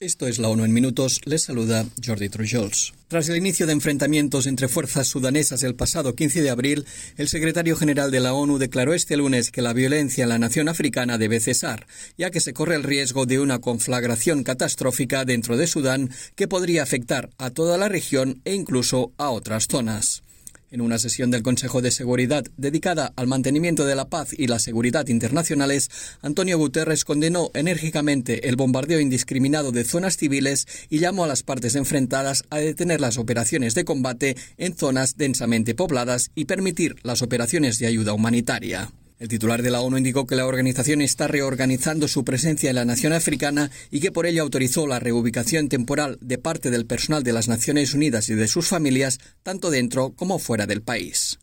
Esto es la ONU en minutos. Les saluda Jordi Trujols. Tras el inicio de enfrentamientos entre fuerzas sudanesas el pasado 15 de abril, el secretario general de la ONU declaró este lunes que la violencia en la nación africana debe cesar, ya que se corre el riesgo de una conflagración catastrófica dentro de Sudán que podría afectar a toda la región e incluso a otras zonas. En una sesión del Consejo de Seguridad dedicada al mantenimiento de la paz y la seguridad internacionales, Antonio Guterres condenó enérgicamente el bombardeo indiscriminado de zonas civiles y llamó a las partes enfrentadas a detener las operaciones de combate en zonas densamente pobladas y permitir las operaciones de ayuda humanitaria. El titular de la ONU indicó que la organización está reorganizando su presencia en la nación africana y que por ello autorizó la reubicación temporal de parte del personal de las Naciones Unidas y de sus familias, tanto dentro como fuera del país.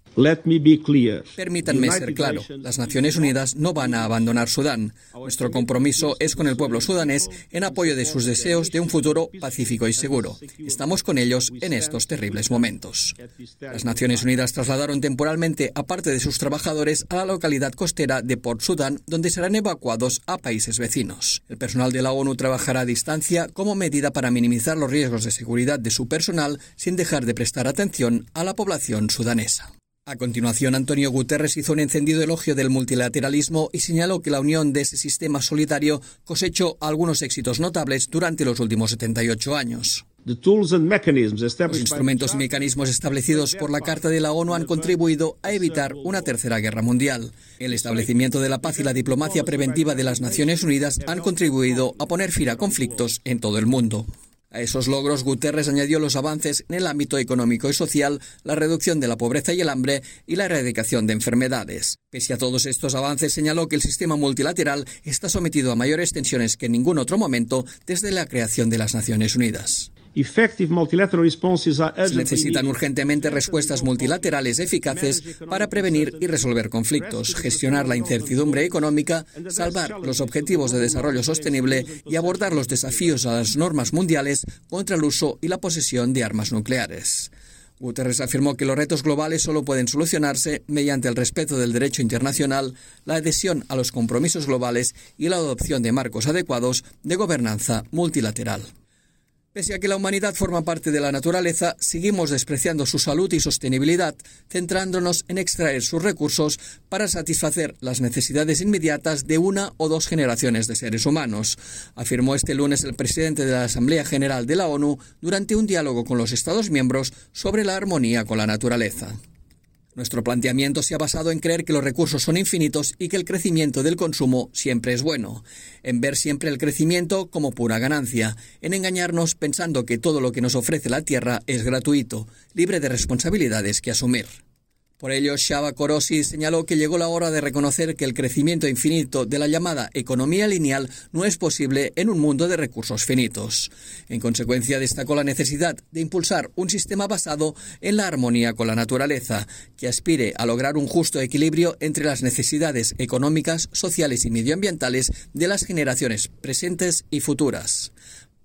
Permítanme ser claro, las Naciones Unidas no van a abandonar Sudán. Nuestro compromiso es con el pueblo sudanés en apoyo de sus deseos de un futuro pacífico y seguro. Estamos con ellos en estos terribles momentos. Las Naciones Unidas trasladaron temporalmente a parte de sus trabajadores a la localidad costera de Port Sudán, donde serán evacuados a países vecinos. El personal de la ONU trabajará a distancia como medida para minimizar los riesgos de seguridad de su personal sin dejar de prestar atención a la población sudanesa. A continuación, Antonio Guterres hizo un encendido elogio del multilateralismo y señaló que la unión de ese sistema solidario cosechó algunos éxitos notables durante los últimos 78 años. Los instrumentos y mecanismos establecidos por la Carta de la ONU han contribuido a evitar una tercera guerra mundial. El establecimiento de la paz y la diplomacia preventiva de las Naciones Unidas han contribuido a poner fin a conflictos en todo el mundo. A esos logros, Guterres añadió los avances en el ámbito económico y social, la reducción de la pobreza y el hambre y la erradicación de enfermedades. Pese a todos estos avances, señaló que el sistema multilateral está sometido a mayores tensiones que en ningún otro momento desde la creación de las Naciones Unidas. Se necesitan urgentemente respuestas multilaterales eficaces para prevenir y resolver conflictos, gestionar la incertidumbre económica, salvar los objetivos de desarrollo sostenible y abordar los desafíos a las normas mundiales contra el uso y la posesión de armas nucleares. Guterres afirmó que los retos globales solo pueden solucionarse mediante el respeto del derecho internacional, la adhesión a los compromisos globales y la adopción de marcos adecuados de gobernanza multilateral. Pese a que la humanidad forma parte de la naturaleza, seguimos despreciando su salud y sostenibilidad, centrándonos en extraer sus recursos para satisfacer las necesidades inmediatas de una o dos generaciones de seres humanos, afirmó este lunes el presidente de la Asamblea General de la ONU durante un diálogo con los Estados miembros sobre la armonía con la naturaleza. Nuestro planteamiento se ha basado en creer que los recursos son infinitos y que el crecimiento del consumo siempre es bueno, en ver siempre el crecimiento como pura ganancia, en engañarnos pensando que todo lo que nos ofrece la Tierra es gratuito, libre de responsabilidades que asumir. Por ello, Shaba Korosi señaló que llegó la hora de reconocer que el crecimiento infinito de la llamada economía lineal no es posible en un mundo de recursos finitos. En consecuencia, destacó la necesidad de impulsar un sistema basado en la armonía con la naturaleza, que aspire a lograr un justo equilibrio entre las necesidades económicas, sociales y medioambientales de las generaciones presentes y futuras.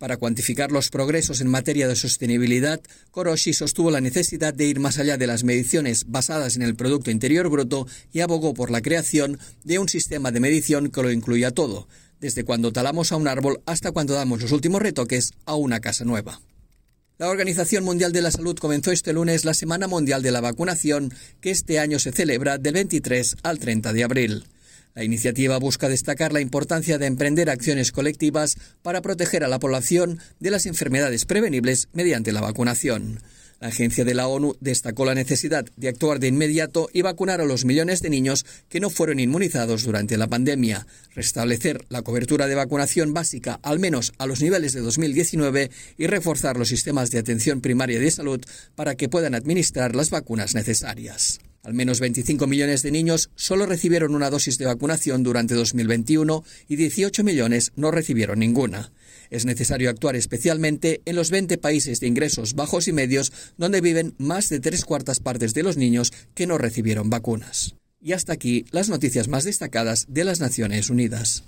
Para cuantificar los progresos en materia de sostenibilidad, Koroshi sostuvo la necesidad de ir más allá de las mediciones basadas en el Producto Interior Bruto y abogó por la creación de un sistema de medición que lo incluya todo, desde cuando talamos a un árbol hasta cuando damos los últimos retoques a una casa nueva. La Organización Mundial de la Salud comenzó este lunes la Semana Mundial de la Vacunación, que este año se celebra del 23 al 30 de abril. La iniciativa busca destacar la importancia de emprender acciones colectivas para proteger a la población de las enfermedades prevenibles mediante la vacunación. La agencia de la ONU destacó la necesidad de actuar de inmediato y vacunar a los millones de niños que no fueron inmunizados durante la pandemia, restablecer la cobertura de vacunación básica al menos a los niveles de 2019 y reforzar los sistemas de atención primaria de salud para que puedan administrar las vacunas necesarias. Al menos 25 millones de niños solo recibieron una dosis de vacunación durante 2021 y 18 millones no recibieron ninguna. Es necesario actuar especialmente en los 20 países de ingresos bajos y medios donde viven más de tres cuartas partes de los niños que no recibieron vacunas. Y hasta aquí las noticias más destacadas de las Naciones Unidas.